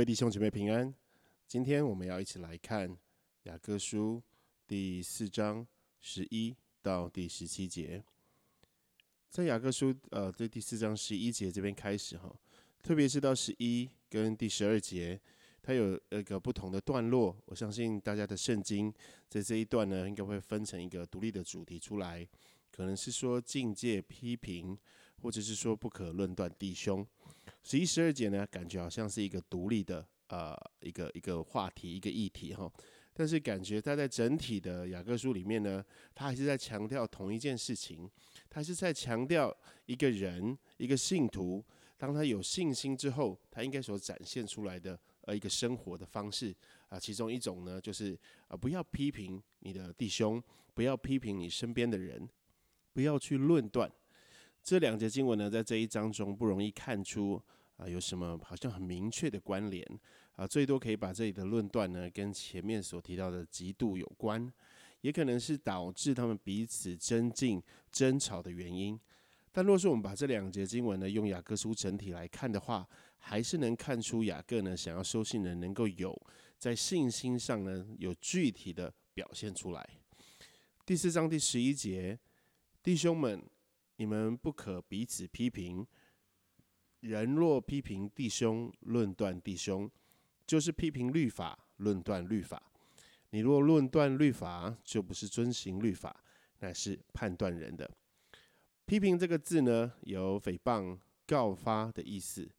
各位弟兄姐妹平安。今天我们要一起来看雅各书第四章十一到第十七节。在雅各书呃，这第四章十一节这边开始哈，特别是到十一跟第十二节，它有一个不同的段落。我相信大家的圣经在这一段呢，应该会分成一个独立的主题出来，可能是说境界批评，或者是说不可论断弟兄。十一、十二节呢，感觉好像是一个独立的呃一个一个话题、一个议题哈，但是感觉他在整体的雅各书里面呢，他还是在强调同一件事情，他是在强调一个人、一个信徒，当他有信心之后，他应该所展现出来的呃一个生活的方式啊，其中一种呢，就是啊不要批评你的弟兄，不要批评你身边的人，不要去论断。这两节经文呢，在这一章中不容易看出啊有什么好像很明确的关联啊，最多可以把这里的论断呢跟前面所提到的嫉妒有关，也可能是导致他们彼此增进争吵的原因。但若是我们把这两节经文呢用雅各书整体来看的话，还是能看出雅各呢想要收信人能够有在信心上呢有具体的表现出来。第四章第十一节，弟兄们。你们不可彼此批评。人若批评弟兄，论断弟兄，就是批评律法，论断律法。你若论断律法，就不是遵行律法，乃是判断人的。批评这个字呢，有诽谤、告发的意思，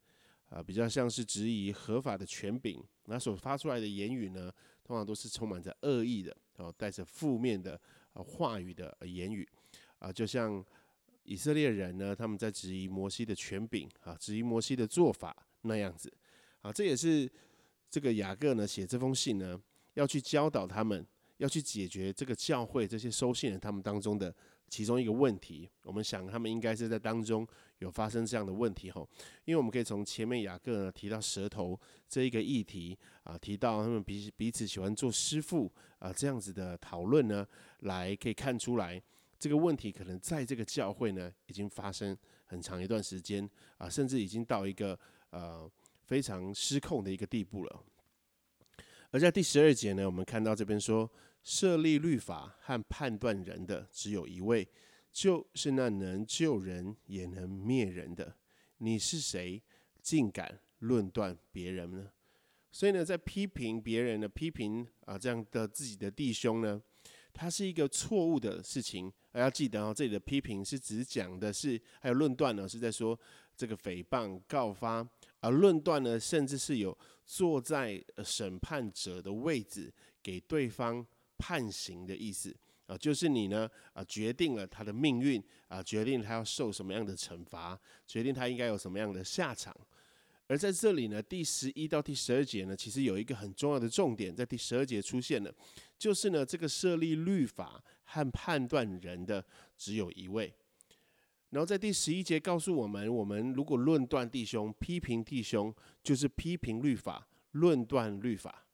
啊，比较像是质疑合法的权柄。那所发出来的言语呢，通常都是充满着恶意的，哦，带着负面的话语的言语，啊，就像。以色列人呢，他们在质疑摩西的权柄啊，质疑摩西的做法那样子啊，这也是这个雅各呢写这封信呢，要去教导他们，要去解决这个教会这些收信人他们当中的其中一个问题。我们想他们应该是在当中有发生这样的问题吼，因为我们可以从前面雅各呢提到舌头这一个议题啊，提到他们彼彼此喜欢做师傅啊这样子的讨论呢，来可以看出来。这个问题可能在这个教会呢，已经发生很长一段时间啊，甚至已经到一个呃非常失控的一个地步了。而在第十二节呢，我们看到这边说，设立律法和判断人的只有一位，就是那能救人也能灭人的。你是谁，竟敢论断别人呢？所以呢，在批评别人的批评啊，这样的自己的弟兄呢？它是一个错误的事情，而要记得哦，这里的批评是只讲的是，还有论断呢，是在说这个诽谤告发，而论断呢，甚至是有坐在审判者的位置，给对方判刑的意思啊，就是你呢啊，决定了他的命运啊，决定他要受什么样的惩罚，决定他应该有什么样的下场。而在这里呢，第十一到第十二节呢，其实有一个很重要的重点，在第十二节出现了，就是呢，这个设立律法和判断人的只有一位。然后在第十一节告诉我们，我们如果论断弟兄、批评弟兄，就是批评律法、论断律法。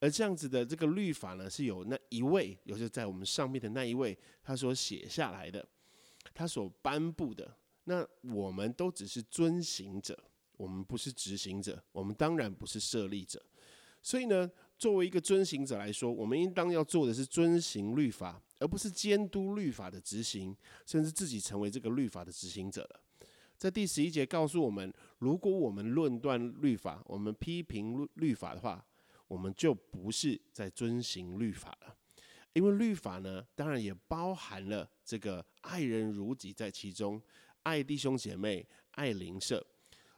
而这样子的这个律法呢，是有那一位，也就是在我们上面的那一位，他所写下来的，他所颁布的，那我们都只是遵行者。我们不是执行者，我们当然不是设立者，所以呢，作为一个遵行者来说，我们应当要做的是遵行律法，而不是监督律法的执行，甚至自己成为这个律法的执行者了。在第十一节告诉我们，如果我们论断律法，我们批评律法的话，我们就不是在遵行律法了，因为律法呢，当然也包含了这个爱人如己在其中，爱弟兄姐妹，爱邻舍。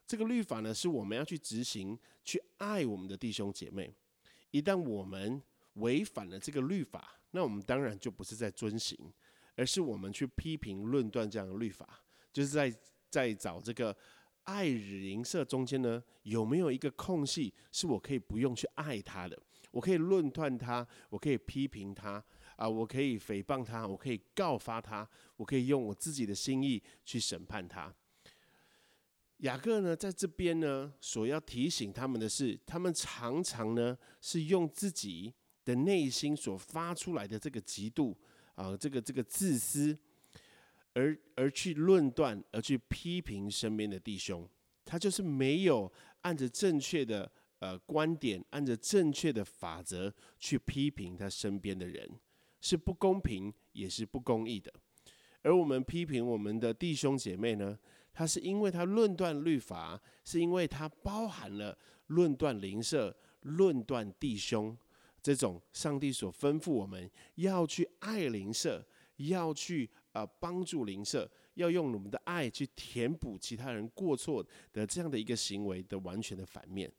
这个律法呢，是我们要去执行、去爱我们的弟兄姐妹。一旦我们违反了这个律法，那我们当然就不是在遵行，而是我们去批评、论断这样的律法，就是在在找这个爱邻舍中间呢，有没有一个空隙，是我可以不用去爱他的，我可以论断他，我可以批评他啊，我可以诽谤他，我可以告发他，我可以用我自己的心意去审判他。雅各呢，在这边呢，所要提醒他们的是，他们常常呢是用自己的内心所发出来的这个嫉妒啊，这个这个自私，而而去论断，而去批评身边的弟兄，他就是没有按着正确的呃观点，按着正确的法则去批评他身边的人，是不公平，也是不公义的。而我们批评我们的弟兄姐妹呢，他是因为他论断律法，是因为他包含了论断邻舍、论断弟兄这种上帝所吩咐我们要去爱邻舍，要去啊帮助邻舍。要用我们的爱去填补其他人过错的这样的一个行为的完全的反面，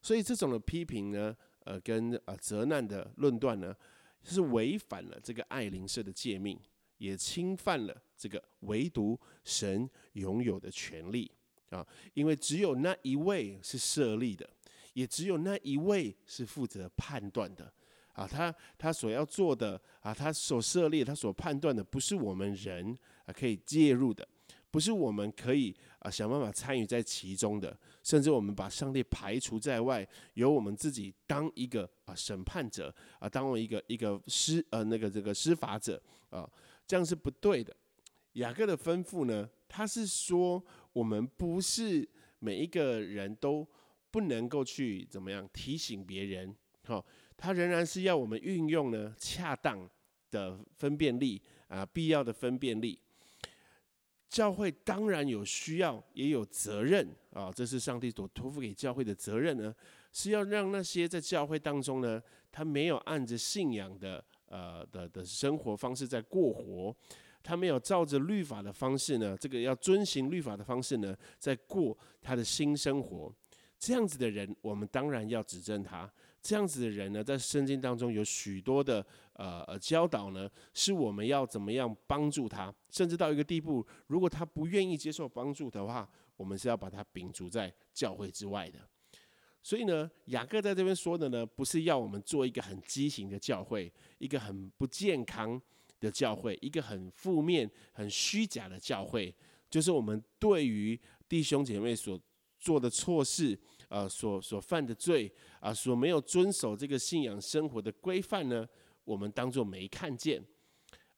所以这种的批评呢，呃，跟呃责难的论断呢，是违反了这个爱邻舍的诫命，也侵犯了这个唯独神拥有的权利啊，因为只有那一位是设立的，也只有那一位是负责判断的。啊，他他所要做的啊，他所设立、他所判断的，不是我们人啊可以介入的，不是我们可以啊想办法参与在其中的，甚至我们把上帝排除在外，由我们自己当一个啊审判者啊，当为一个一个施呃那个这个施法者啊，这样是不对的。雅各的吩咐呢，他是说我们不是每一个人都不能够去怎么样提醒别人，好。他仍然是要我们运用呢恰当的分辨力啊，必要的分辨力。教会当然有需要，也有责任啊，这是上帝所托付给教会的责任呢，是要让那些在教会当中呢，他没有按着信仰的呃的的生活方式在过活，他没有照着律法的方式呢，这个要遵行律法的方式呢，在过他的新生活。这样子的人，我们当然要指正他。这样子的人呢，在圣经当中有许多的呃呃教导呢，是我们要怎么样帮助他，甚至到一个地步，如果他不愿意接受帮助的话，我们是要把他摒除在教会之外的。所以呢，雅各在这边说的呢，不是要我们做一个很畸形的教会，一个很不健康的教会，一个很负面、很虚假的教会，就是我们对于弟兄姐妹所做的错事。呃，所所犯的罪啊，所没有遵守这个信仰生活的规范呢，我们当做没看见，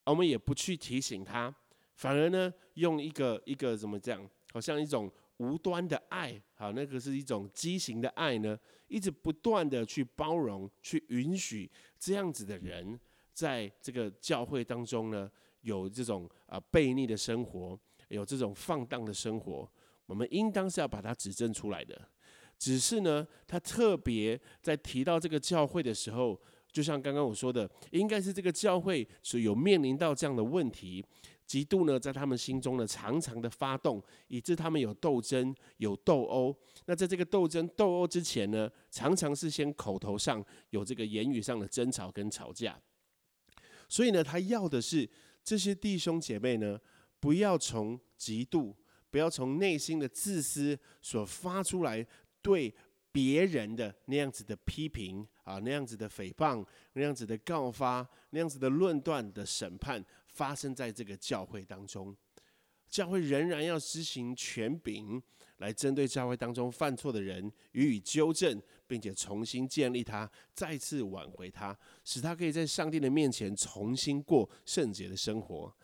我们也不去提醒他，反而呢，用一个一个怎么讲，好像一种无端的爱，好，那个是一种畸形的爱呢，一直不断的去包容、去允许这样子的人，在这个教会当中呢，有这种啊悖逆的生活，有这种放荡的生活，我们应当是要把它指证出来的。只是呢，他特别在提到这个教会的时候，就像刚刚我说的，应该是这个教会是有面临到这样的问题，嫉妒呢在他们心中呢常常的发动，以致他们有斗争、有斗殴。那在这个斗争、斗殴之前呢，常常是先口头上有这个言语上的争吵跟吵架。所以呢，他要的是这些弟兄姐妹呢，不要从嫉妒，不要从内心的自私所发出来。对别人的那样子的批评啊，那样子的诽谤，那样子的告发，那样子的论断的审判，发生在这个教会当中，教会仍然要施行权柄，来针对教会当中犯错的人予以纠正，并且重新建立他，再次挽回他，使他可以在上帝的面前重新过圣洁的生活。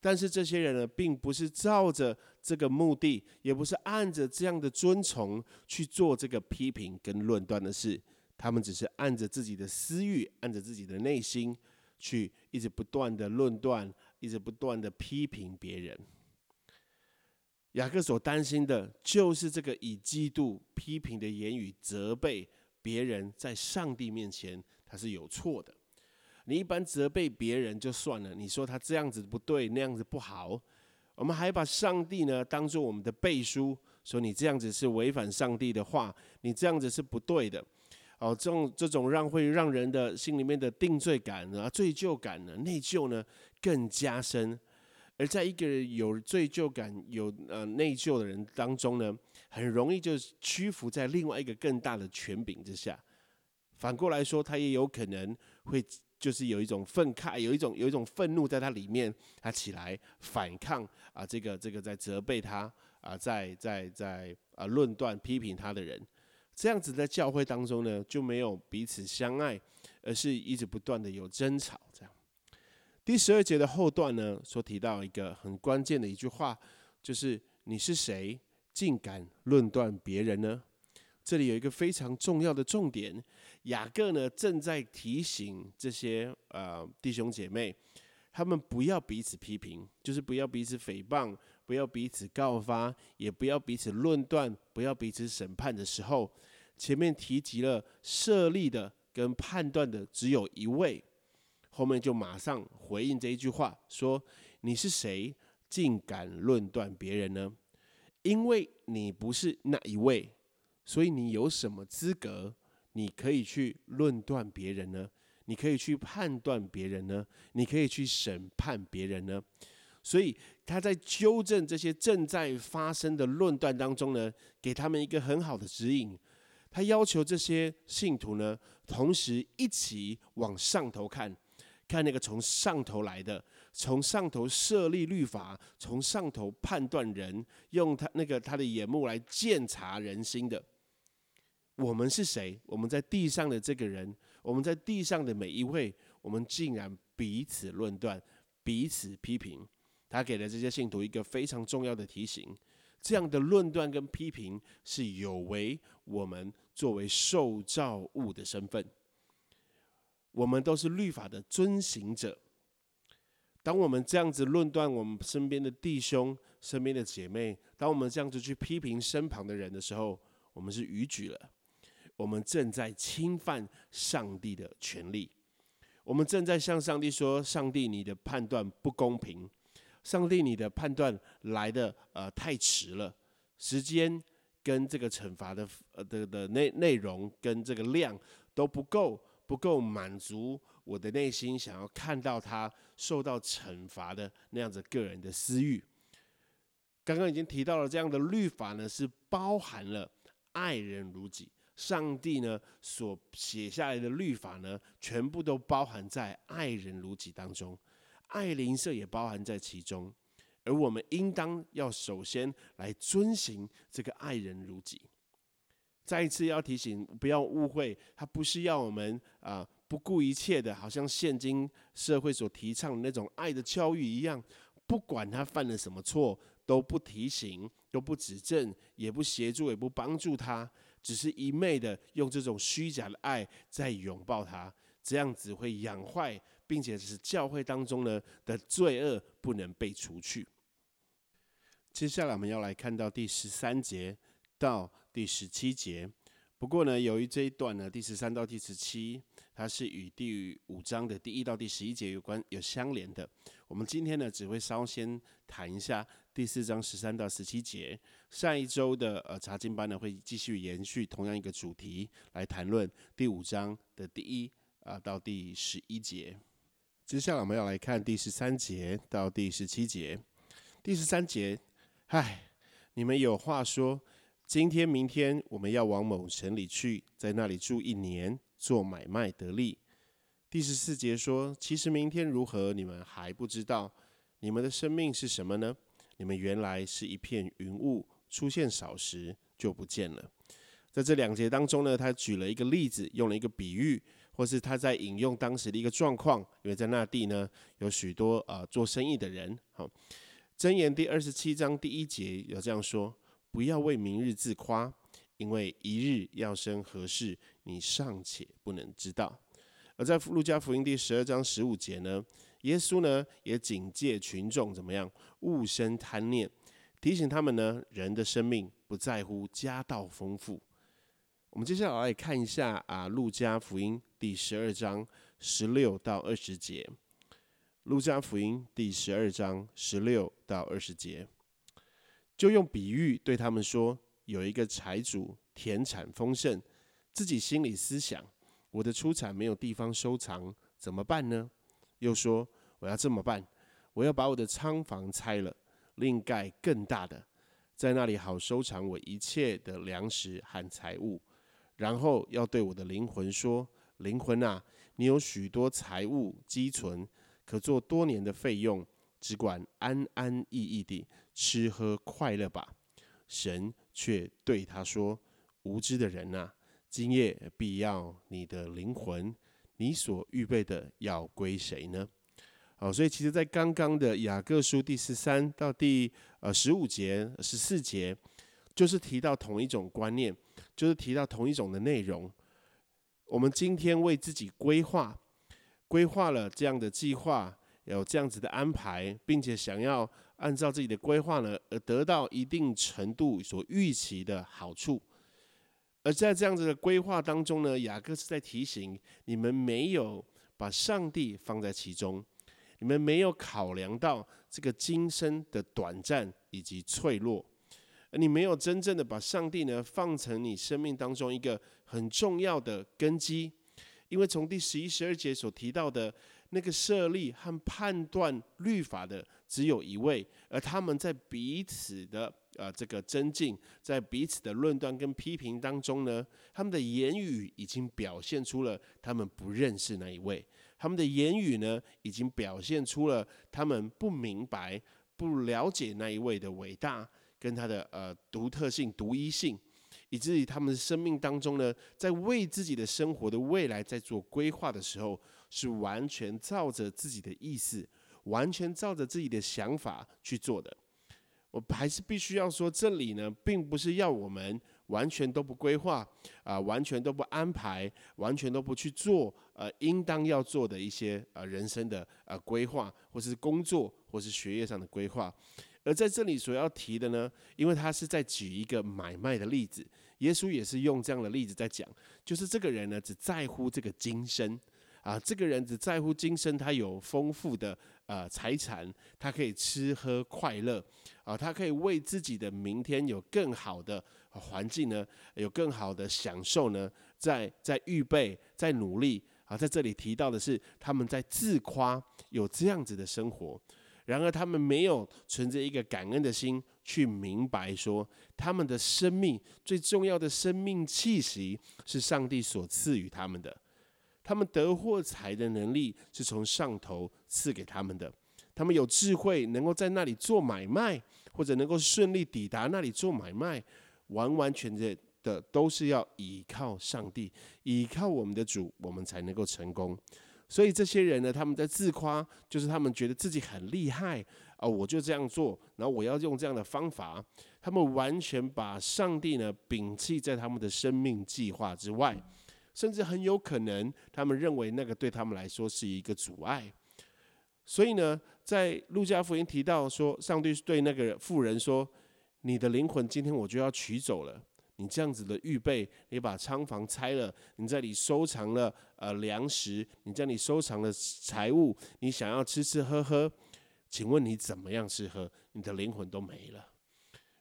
但是这些人呢，并不是照着这个目的，也不是按着这样的尊崇去做这个批评跟论断的事，他们只是按着自己的私欲，按着自己的内心，去一直不断的论断，一直不断的批评别人。雅各所担心的就是这个以嫉妒、批评的言语责备别人，在上帝面前他是有错的。你一般责备别人就算了，你说他这样子不对，那样子不好，我们还把上帝呢当做我们的背书，说你这样子是违反上帝的话，你这样子是不对的。哦，这种这种让会让人的心里面的定罪感啊、罪疚感呢、内疚呢更加深。而在一个有罪疚感、有呃内疚的人当中呢，很容易就屈服在另外一个更大的权柄之下。反过来说，他也有可能会。就是有一种愤慨，有一种有一种愤怒在他里面，他起来反抗啊，这个这个在责备他啊，在在在啊论断批评他的人，这样子在教会当中呢，就没有彼此相爱，而是一直不断的有争吵。这样，第十二节的后段呢，所提到一个很关键的一句话，就是你是谁，竟敢论断别人呢？这里有一个非常重要的重点，雅各呢正在提醒这些呃弟兄姐妹，他们不要彼此批评，就是不要彼此诽谤，不要彼此告发，也不要彼此论断，不要彼此审判的时候，前面提及了设立的跟判断的只有一位，后面就马上回应这一句话，说你是谁，竟敢论断别人呢？因为你不是那一位。所以你有什么资格？你可以去论断别人呢？你可以去判断别人呢？你可以去审判别人呢？所以他在纠正这些正在发生的论断当中呢，给他们一个很好的指引。他要求这些信徒呢，同时一起往上头看，看那个从上头来的，从上头设立律法，从上头判断人，用他那个他的眼目来鉴察人心的。我们是谁？我们在地上的这个人，我们在地上的每一位，我们竟然彼此论断、彼此批评。他给了这些信徒一个非常重要的提醒：这样的论断跟批评是有违我们作为受造物的身份。我们都是律法的遵行者。当我们这样子论断我们身边的弟兄、身边的姐妹，当我们这样子去批评身旁的人的时候，我们是逾矩了。我们正在侵犯上帝的权利，我们正在向上帝说：“上帝，你的判断不公平，上帝，你的判断来的呃太迟了，时间跟这个惩罚的呃的的内内容跟这个量都不够，不够满足我的内心想要看到他受到惩罚的那样子个人的私欲。”刚刚已经提到了，这样的律法呢是包含了爱人如己。上帝呢所写下来的律法呢，全部都包含在爱人如己当中，爱邻舍也包含在其中，而我们应当要首先来遵行这个爱人如己。再一次要提醒，不要误会，他不是要我们啊不顾一切的，好像现今社会所提倡的那种爱的教育一样，不管他犯了什么错，都不提醒，都不指正，也不协助，也不帮助他。只是一昧的用这种虚假的爱在拥抱他，这样子会养坏，并且是教会当中呢的罪恶不能被除去。接下来我们要来看到第十三节到第十七节。不过呢，由于这一段呢，第十三到第十七，它是与第五章的第一到第十一节有关、有相连的。我们今天呢，只会稍先谈一下。第四章十三到十七节，上一周的呃查经班呢会继续延续同样一个主题来谈论第五章的第一啊到第十一节。接下来我们要来看第十三节到第十七节。第十三节，唉，你们有话说，今天明天我们要往某城里去，在那里住一年，做买卖得利。第十四节说，其实明天如何，你们还不知道。你们的生命是什么呢？你们原来是一片云雾，出现少时就不见了。在这两节当中呢，他举了一个例子，用了一个比喻，或是他在引用当时的一个状况。因为在那地呢，有许多呃做生意的人。好，箴言第二十七章第一节有这样说：不要为明日自夸，因为一日要生何事，你尚且不能知道。而在路加福音第十二章十五节呢？耶稣呢也警戒群众怎么样勿生贪念，提醒他们呢人的生命不在乎家道丰富。我们接下来来看一下啊，路加福音第十二章十六到二十节。路加福音第十二章十六到二十节，就用比喻对他们说：有一个财主田产丰盛，自己心里思想：我的出产没有地方收藏，怎么办呢？又说。我要这么办，我要把我的仓房拆了，另盖更大的，在那里好收藏我一切的粮食和财物。然后要对我的灵魂说：“灵魂啊，你有许多财物积存，可做多年的费用，只管安安逸逸地吃喝快乐吧。”神却对他说：“无知的人啊，今夜必要你的灵魂，你所预备的要归谁呢？”好，所以其实，在刚刚的雅各书第十三到第呃十五节、十四节，就是提到同一种观念，就是提到同一种的内容。我们今天为自己规划，规划了这样的计划，有这样子的安排，并且想要按照自己的规划呢，而得到一定程度所预期的好处。而在这样子的规划当中呢，雅各是在提醒你们没有把上帝放在其中，你们没有考量到这个今生的短暂以及脆弱，而你没有真正的把上帝呢放成你生命当中一个很重要的根基，因为从第十一、十二节所提到的。那个设立和判断律法的只有一位，而他们在彼此的呃这个增进，在彼此的论断跟批评当中呢，他们的言语已经表现出了他们不认识那一位，他们的言语呢已经表现出了他们不明白、不了解那一位的伟大跟他的呃独特性、独一性。以至于他们生命当中呢，在为自己的生活的未来在做规划的时候，是完全照着自己的意思，完全照着自己的想法去做的。我还是必须要说，这里呢，并不是要我们完全都不规划啊，完全都不安排，完全都不去做呃应当要做的一些呃人生的呃规划，或是工作，或是学业上的规划。而在这里所要提的呢，因为他是在举一个买卖的例子，耶稣也是用这样的例子在讲，就是这个人呢只在乎这个今生啊，这个人只在乎今生，他有丰富的呃财产，他可以吃喝快乐啊，他可以为自己的明天有更好的环境呢，有更好的享受呢，在在预备，在努力啊，在这里提到的是他们在自夸有这样子的生活。然而，他们没有存着一个感恩的心，去明白说，他们的生命最重要的生命气息是上帝所赐予他们的。他们得获财的能力是从上头赐给他们的。他们有智慧，能够在那里做买卖，或者能够顺利抵达那里做买卖，完完全全的都是要依靠上帝，依靠我们的主，我们才能够成功。所以这些人呢，他们在自夸，就是他们觉得自己很厉害啊，我就这样做，然后我要用这样的方法，他们完全把上帝呢摒弃在他们的生命计划之外，甚至很有可能他们认为那个对他们来说是一个阻碍。所以呢，在路加福音提到说，上帝对那个妇人说：“你的灵魂今天我就要取走了。”你这样子的预备，你把仓房拆了，你在里收藏了呃粮食，你在里收藏了财物，你想要吃吃喝喝，请问你怎么样吃喝？你的灵魂都没了。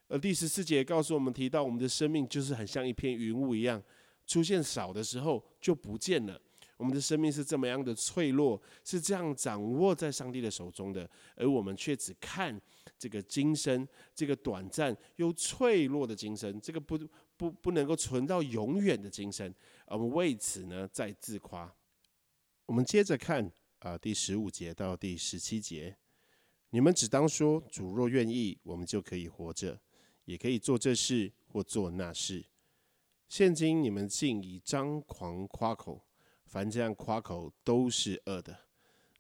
而第十四节告诉我们，提到我们的生命就是很像一片云雾一样，出现少的时候就不见了。我们的生命是这么样的脆弱，是这样掌握在上帝的手中的，而我们却只看这个今生，这个短暂又脆弱的今生，这个不。不不能够存到永远的精神，我们为此呢在自夸。我们接着看啊，第十五节到第十七节，你们只当说主若愿意，我们就可以活着，也可以做这事或做那事。现今你们竟以张狂夸口，凡这样夸口都是恶的。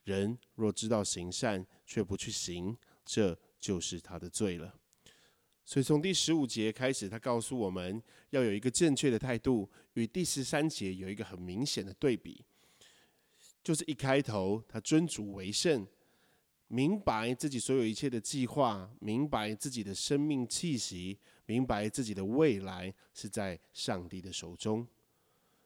人若知道行善却不去行，这就是他的罪了。所以从第十五节开始，他告诉我们要有一个正确的态度，与第十三节有一个很明显的对比。就是一开头，他尊主为圣，明白自己所有一切的计划，明白自己的生命气息，明白自己的未来是在上帝的手中，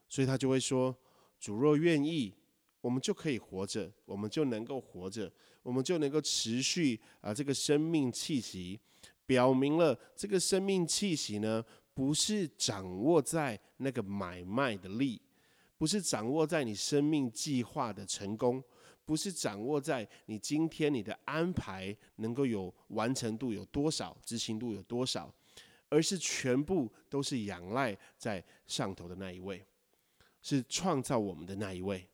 所以他就会说：主若愿意，我们就可以活着，我们就能够活着，我们就能够持续啊这个生命气息。表明了这个生命气息呢，不是掌握在那个买卖的利，不是掌握在你生命计划的成功，不是掌握在你今天你的安排能够有完成度有多少，执行度有多少，而是全部都是仰赖在上头的那一位，是创造我们的那一位。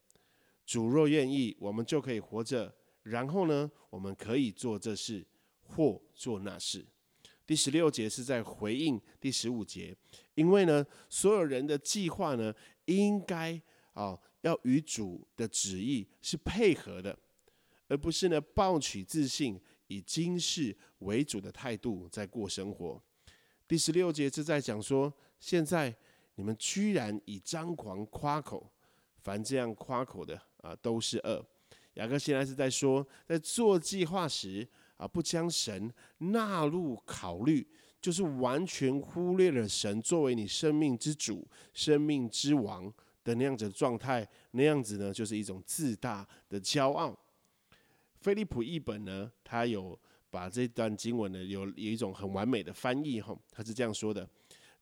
主若愿意，我们就可以活着，然后呢，我们可以做这事或做那事。第十六节是在回应第十五节，因为呢，所有人的计划呢，应该啊要与主的旨意是配合的，而不是呢抱取自信，以今世为主的态度在过生活。第十六节是在讲说，现在你们居然以张狂夸口，凡这样夸口的啊，都是恶。雅各现在是在说，在做计划时啊，不将神纳入考虑，就是完全忽略了神作为你生命之主、生命之王的那样子的状态。那样子呢，就是一种自大的骄傲。菲利普译本呢，他有把这段经文呢，有有一种很完美的翻译哈，他是这样说的：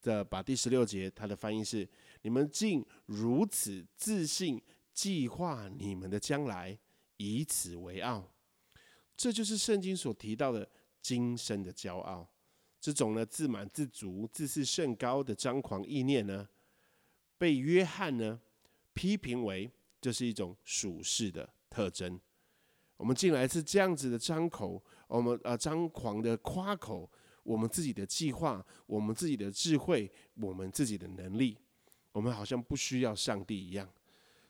的把第十六节，他的翻译是：你们竟如此自信，计划你们的将来。以此为傲，这就是圣经所提到的今生的骄傲。这种呢自满自足、自视甚高的张狂意念呢，被约翰呢批评为这是一种属世的特征。我们进来是这样子的张口，我们啊张狂的夸口，我们自己的计划，我们自己的智慧，我们自己的能力，我们好像不需要上帝一样。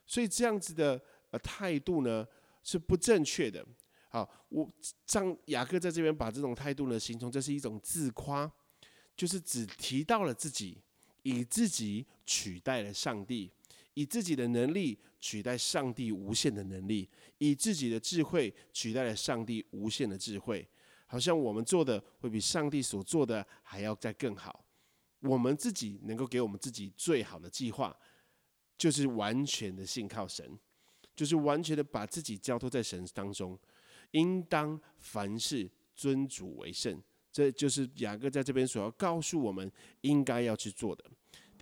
所以这样子的呃态度呢？是不正确的。好，我张雅各在这边把这种态度呢形容，这是一种自夸，就是只提到了自己，以自己取代了上帝，以自己的能力取代上帝无限的能力，以自己的智慧取代了上帝无限的智慧。好像我们做的会比上帝所做的还要再更好。我们自己能够给我们自己最好的计划，就是完全的信靠神。就是完全的把自己交托在神当中，应当凡事尊主为圣，这就是雅各在这边所要告诉我们应该要去做的。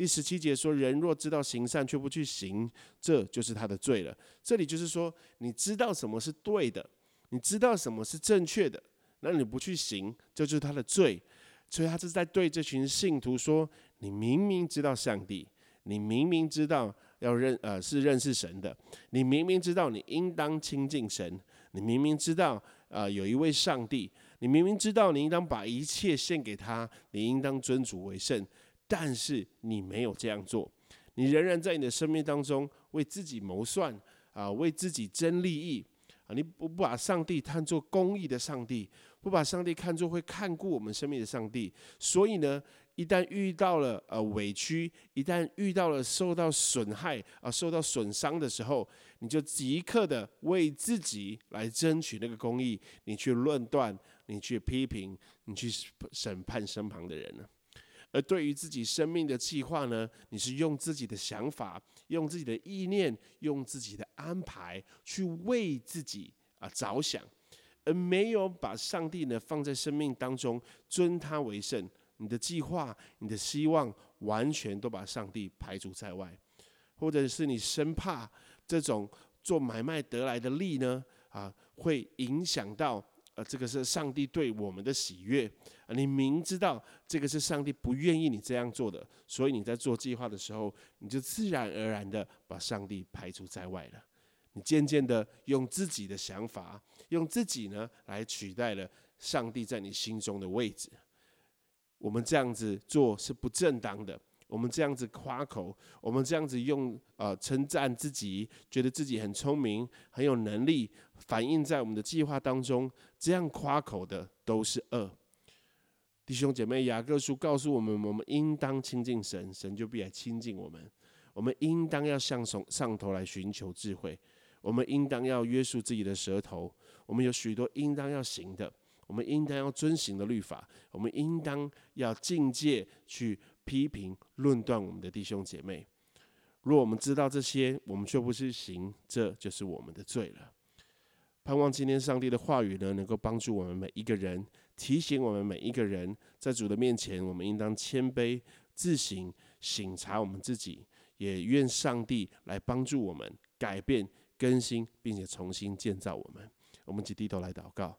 第十七节说：“人若知道行善却不去行，这就是他的罪了。”这里就是说，你知道什么是对的，你知道什么是正确的，那你不去行，这就是他的罪。所以他是在对这群信徒说：“你明明知道上帝，你明明知道。”要认呃是认识神的，你明明知道你应当亲近神，你明明知道呃有一位上帝，你明明知道你应当把一切献给他，你应当尊主为圣，但是你没有这样做，你仍然在你的生命当中为自己谋算啊，为自己争利益啊，你不把上帝看作公义的上帝，不把上帝看作会看顾我们生命的上帝，所以呢。一旦遇到了呃委屈，一旦遇到了受到损害啊受到损伤的时候，你就即刻的为自己来争取那个公义，你去论断，你去批评，你去审判身旁的人呢？而对于自己生命的计划呢，你是用自己的想法，用自己的意念，用自己的安排去为自己啊着想，而没有把上帝呢放在生命当中，尊他为圣。你的计划、你的希望，完全都把上帝排除在外，或者是你生怕这种做买卖得来的利呢？啊，会影响到这个是上帝对我们的喜悦。你明知道这个是上帝不愿意你这样做的，所以你在做计划的时候，你就自然而然的把上帝排除在外了。你渐渐的用自己的想法，用自己呢来取代了上帝在你心中的位置。我们这样子做是不正当的。我们这样子夸口，我们这样子用呃称赞自己，觉得自己很聪明、很有能力，反映在我们的计划当中，这样夸口的都是恶。弟兄姐妹，雅各书告诉我们，我们应当亲近神，神就必来亲近我们。我们应当要向上上头来寻求智慧，我们应当要约束自己的舌头。我们有许多应当要行的。我们应当要遵行的律法，我们应当要境界去批评论断我们的弟兄姐妹。若我们知道这些，我们却不去行，这就是我们的罪了。盼望今天上帝的话语呢，能够帮助我们每一个人，提醒我们每一个人，在主的面前，我们应当谦卑自省，省察我们自己。也愿上帝来帮助我们改变、更新，并且重新建造我们。我们低头来祷告。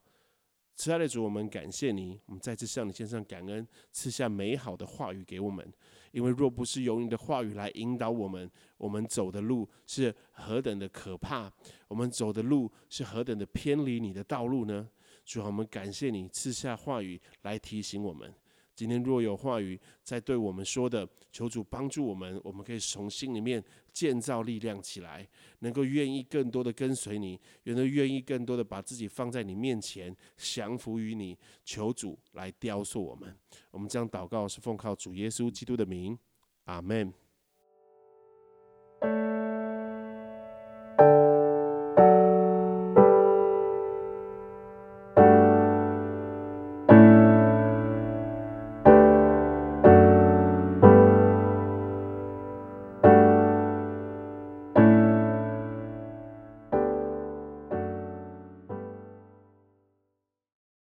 亲爱的主，我们感谢你，我们再次向你献上感恩，赐下美好的话语给我们。因为若不是由你的话语来引导我们，我们走的路是何等的可怕，我们走的路是何等的偏离你的道路呢？主啊，我们感谢你赐下话语来提醒我们。今天若有话语在对我们说的，求主帮助我们。我们可以从心里面建造力量起来，能够愿意更多的跟随你，也能愿意更多的把自己放在你面前，降服于你。求主来雕塑我们，我们将祷告是奉靠主耶稣基督的名。阿门。